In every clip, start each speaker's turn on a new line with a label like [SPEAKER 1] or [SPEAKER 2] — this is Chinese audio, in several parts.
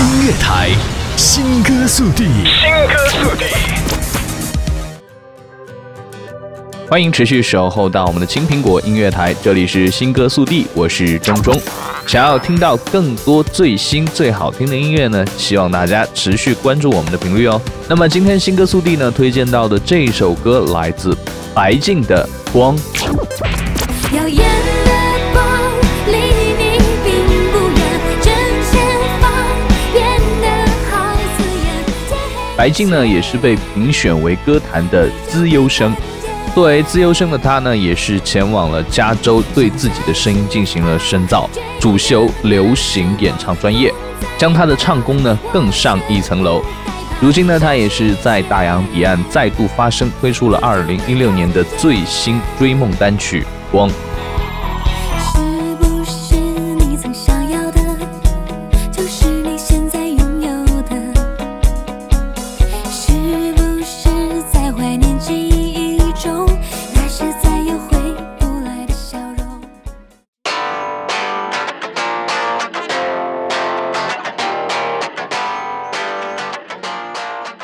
[SPEAKER 1] 音乐台，新歌速递。新歌速递。欢迎持续守候到我们的青苹果音乐台，这里是新歌速递，我是钟钟。想要听到更多最新最好听的音乐呢？希望大家持续关注我们的频率哦。那么今天新歌速递呢，推荐到的这首歌来自白静的《光》。白静呢，也是被评选为歌坛的资优生。作为资优生的他呢，也是前往了加州，对自己的声音进行了深造，主修流行演唱专业，将他的唱功呢更上一层楼。如今呢，他也是在大洋彼岸再度发声，推出了2016年的最新追梦单曲《光》。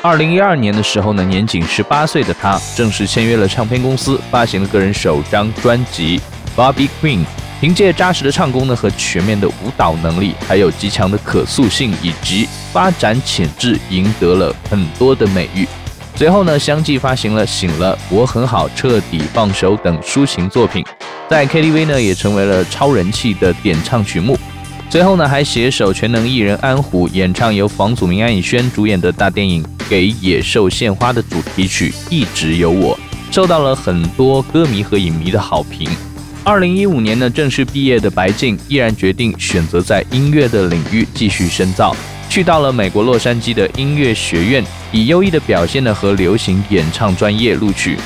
[SPEAKER 1] 二零一二年的时候呢，年仅十八岁的他正式签约了唱片公司，发行了个人首张专辑《Bobby Queen》。凭借扎实的唱功呢和全面的舞蹈能力，还有极强的可塑性以及发展潜质，赢得了很多的美誉。随后呢，相继发行了《醒了》《我很好》《彻底放手》等抒情作品，在 KTV 呢也成为了超人气的点唱曲目。最后呢，还携手全能艺人安虎演唱由房祖名、安以轩主演的大电影《给野兽献花》的主题曲《一直有我》，受到了很多歌迷和影迷的好评。二零一五年呢，正式毕业的白静毅然决定选择在音乐的领域继续深造，去到了美国洛杉矶的音乐学院，以优异的表现呢和流行演唱专业录取。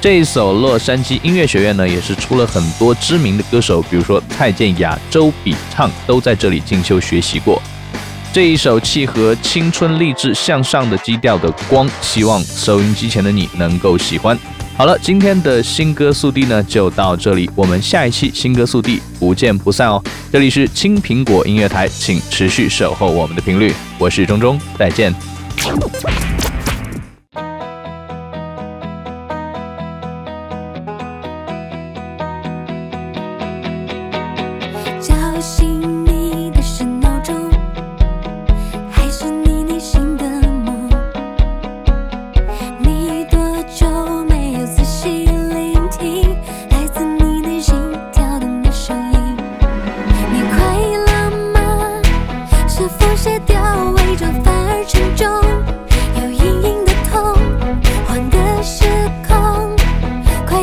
[SPEAKER 1] 这一首洛杉矶音乐学院呢，也是出了很多知名的歌手，比如说蔡健雅、周笔畅都在这里进修学习过。这一首契合青春励志向上的基调的光，希望收音机前的你能够喜欢。好了，今天的新歌速递呢就到这里，我们下一期新歌速递不见不散哦。这里是青苹果音乐台，请持续守候我们的频率，我是钟钟，再见。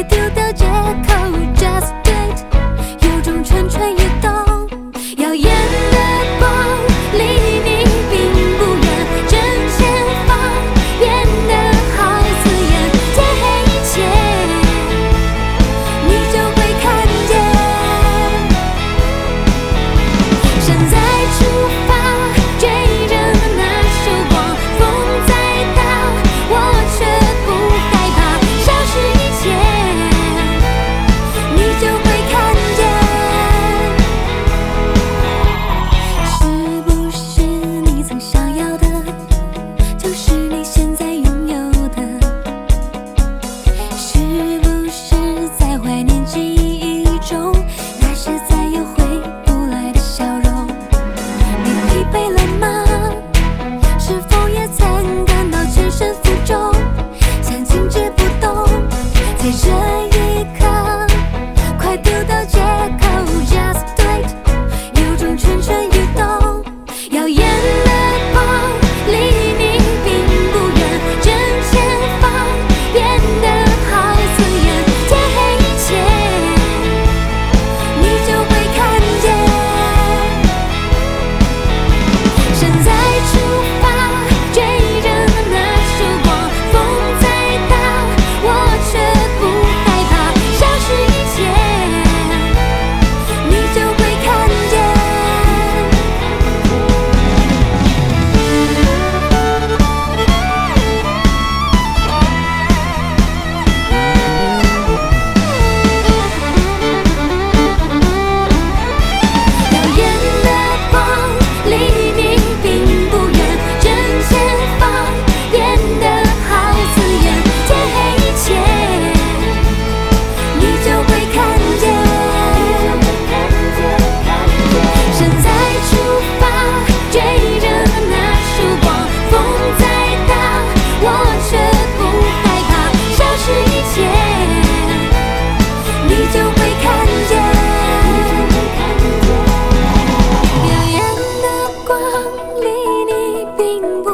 [SPEAKER 2] 丢掉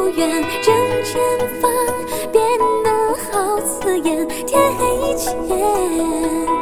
[SPEAKER 2] 不远，正前方变得好刺眼，天黑以前。